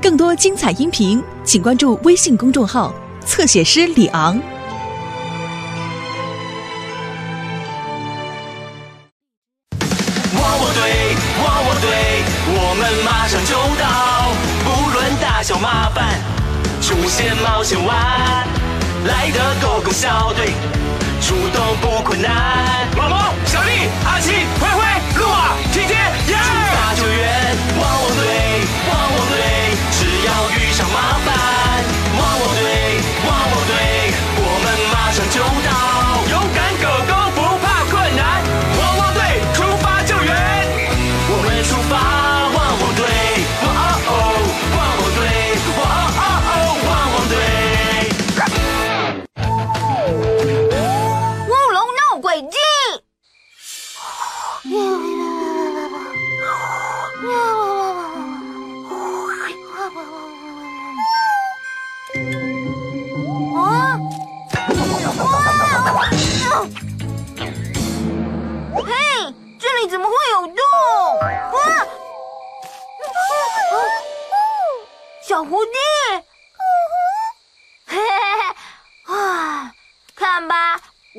更多精彩音频，请关注微信公众号“侧写师李昂”。汪汪队，汪汪队，我们马上就到，不论大小麻烦，出现冒险湾，来的狗狗小队，出动不困难。毛毛、小丽、阿奇、灰灰、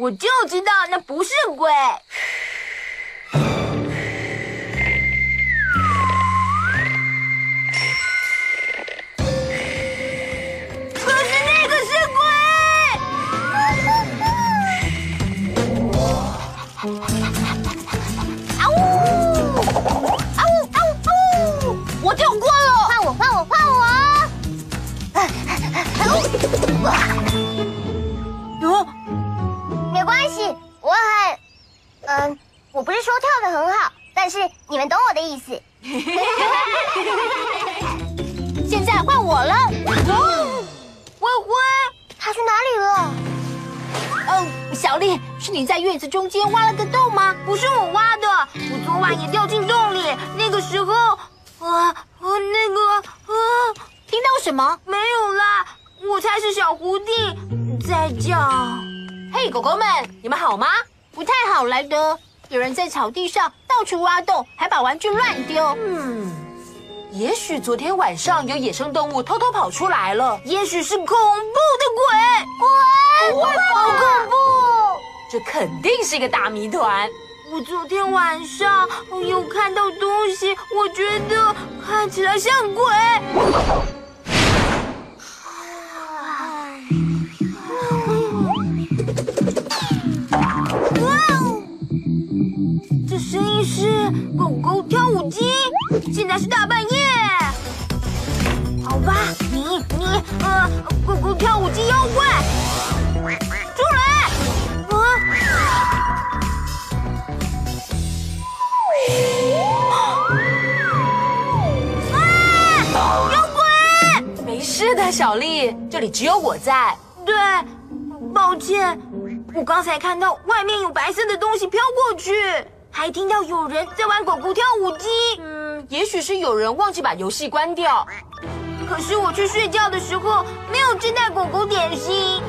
我就知道那不是鬼。没关系，我很……嗯，我不是说跳的很好，但是你们懂我的意思。现在换我了。哦，灰灰，他去哪里了？嗯，小丽，是你在院子中间挖了个洞吗？不是我挖的，我昨晚也掉进洞里。那个时候，啊啊，那个啊，听到什么？没有啦，我猜是小狐狸在叫。嘿，狗狗们，你们好吗？不太好，莱德。有人在草地上到处挖洞，还把玩具乱丢。嗯，也许昨天晚上有野生动物偷偷跑出来了，也许是恐怖的鬼。鬼，好恐怖！这肯定是一个大谜团。我昨天晚上有看到东西，我觉得看起来像鬼。还是大半夜。好吧，你你呃，狗狗跳舞机妖怪，出来！啊！啊！有鬼！没事的，小丽，这里只有我在。对，抱歉，我刚才看到外面有白色的东西飘过去，还听到有人在玩狗狗跳舞机。嗯，也许是有人忘记把游戏关掉。可是我去睡觉的时候没有吃带狗狗点心，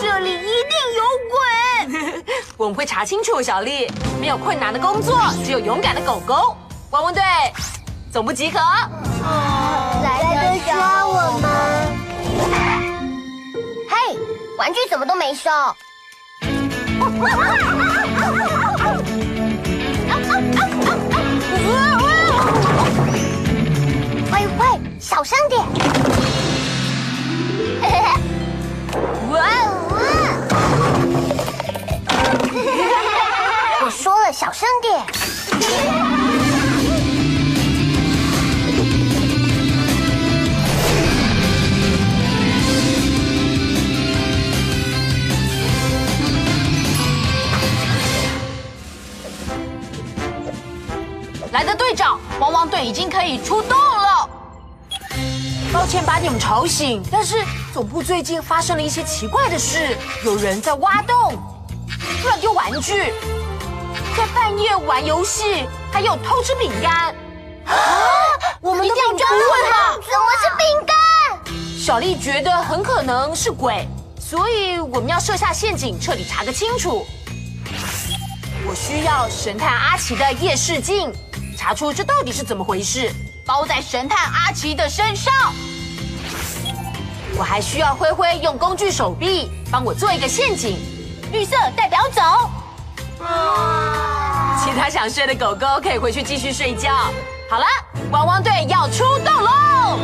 这里一定有鬼。我们会查清楚，小丽。没有困难的工作，只有勇敢的狗狗。汪汪队，总部集合。来德抓我们！嘿，玩具怎么都没收？喂 小声点！哇哦 我说了，小声点。来的队长，汪汪队已经可以出动了。抱歉把你们吵醒，但是总部最近发生了一些奇怪的事，有人在挖洞、乱丢玩具，在半夜玩游戏，还有偷吃饼干。啊！我们的饼干问吗？怎么是饼干？小丽觉得很可能是鬼，所以我们要设下陷阱，彻底查个清楚。我需要神探阿奇的夜视镜，查出这到底是怎么回事。包在神探阿奇的身上。我还需要灰灰用工具手臂帮我做一个陷阱。绿色代表走。其他想睡的狗狗可以回去继续睡觉。好了，汪汪队要出动喽！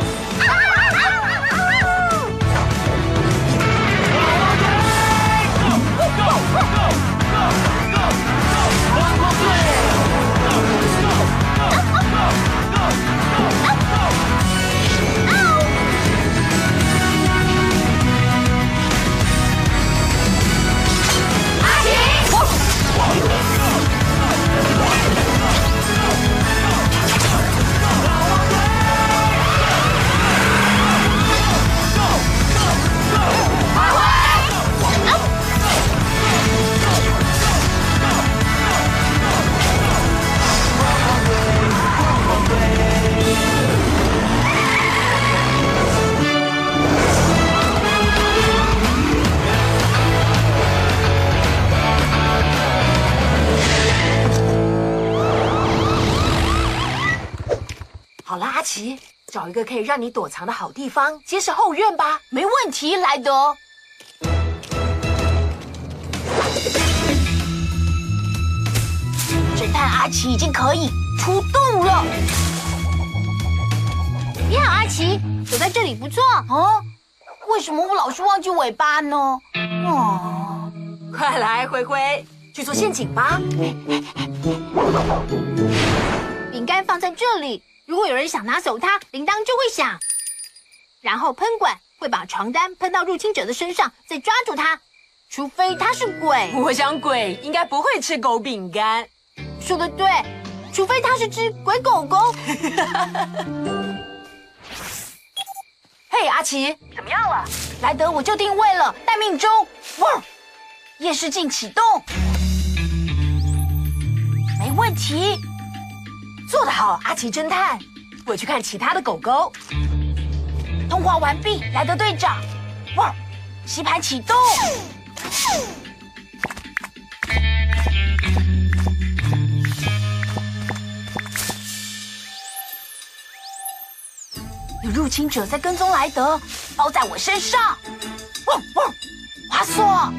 奇，找一个可以让你躲藏的好地方，接是后院吧。没问题，莱德。侦探阿奇已经可以出动了。你好，阿奇，躲在这里不错哦。为什么我老是忘记尾巴呢？哦，快来，灰灰，去做陷阱吧。饼干放在这里，如果有人想拿走它，铃铛就会响。然后喷管会把床单喷到入侵者的身上，再抓住它。除非他是鬼，我想鬼应该不会吃狗饼干。说的对，除非他是只鬼狗狗。嘿，阿奇，怎么样了？莱德，我就定位了，待命中。哇，夜视镜启动，没问题。做得好，阿奇侦探。我去看其他的狗狗。通话完毕，莱德队长。哇，吸盘启动。有入侵者在跟踪莱德，包在我身上。嗡嗡，滑索。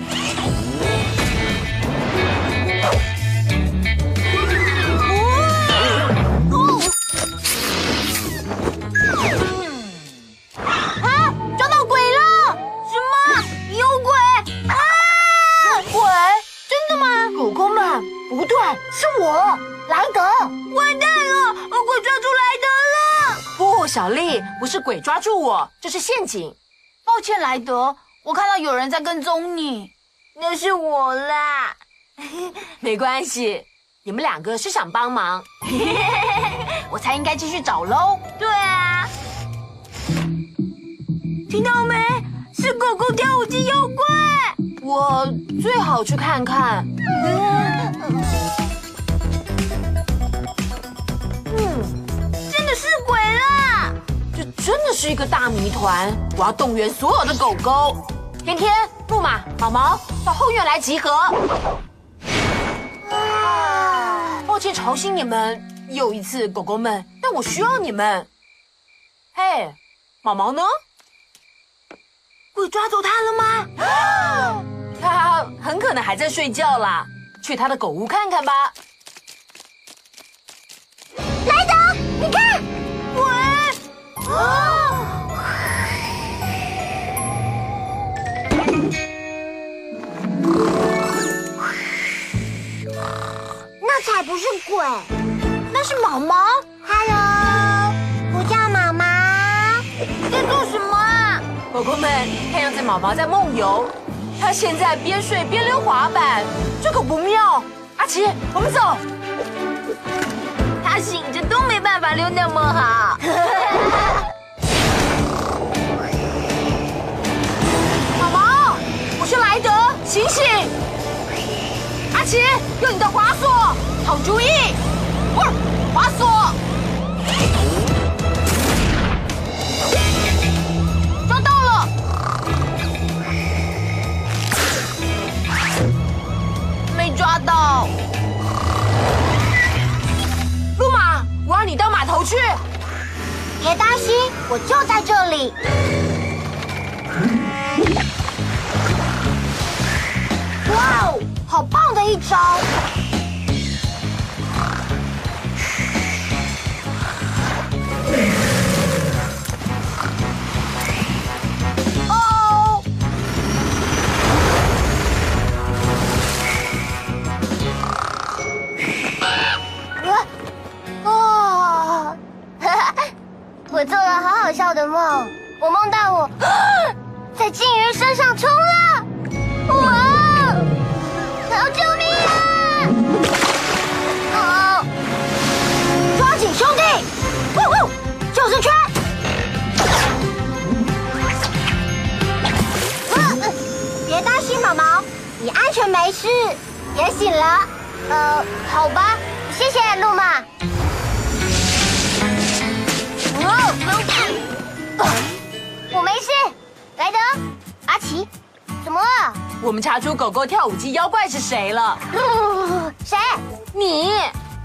是我，莱德。完蛋了！鬼抓住莱德了！不，小丽，不是鬼抓住我，这是陷阱。抱歉，莱德，我看到有人在跟踪你。那是我啦。没关系，你们两个是想帮忙，我才应该继续找喽。对啊。听到没？是狗狗跳舞机妖怪。我最好去看看。鬼啦！这真的是一个大谜团，我要动员所有的狗狗。天天、木马、毛毛到后院来集合。啊，抱歉吵醒你们，又一次，狗狗们，但我需要你们。嘿，毛毛呢？鬼抓走它了吗？它很可能还在睡觉啦，去它的狗屋看看吧。是毛毛。Hello，我叫毛毛。你在做什么啊？狗狗们，看样子毛毛在梦游，它现在边睡边溜滑板，这可不妙。阿奇，我们走。他醒着都没办法溜那么好。毛毛，我是莱德，醒醒！阿奇，用你的滑索，好主意。招！哦，哦，哈哈，我做了好好笑的梦，我梦到我 在金鱼身上冲浪，哇！救生圈！呃别担心，毛毛，你安全没事，也醒了。呃，好吧，谢谢路马。哦，我没事。莱德，阿奇，怎么了？我们查出狗狗跳舞机妖怪是谁了？谁？你，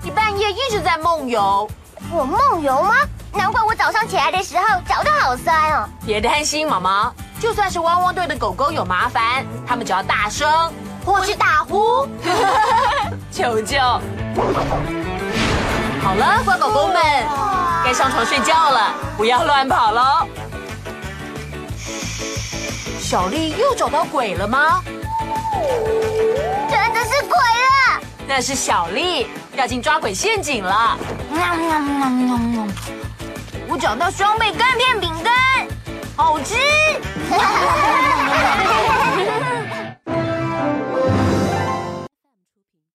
你半夜一直在梦游。我梦游吗？难怪我早上起来的时候脚都好酸哦。别担心，毛毛，就算是汪汪队的狗狗有麻烦，他们只要大声或是打呼。求救。好了，乖狗狗们，该上床睡觉了，不要乱跑喽。小丽又找到鬼了吗？真的是鬼了！那是小丽掉进抓鬼陷阱了。喵喵喵喵喵！我找到双倍干片饼干，好吃。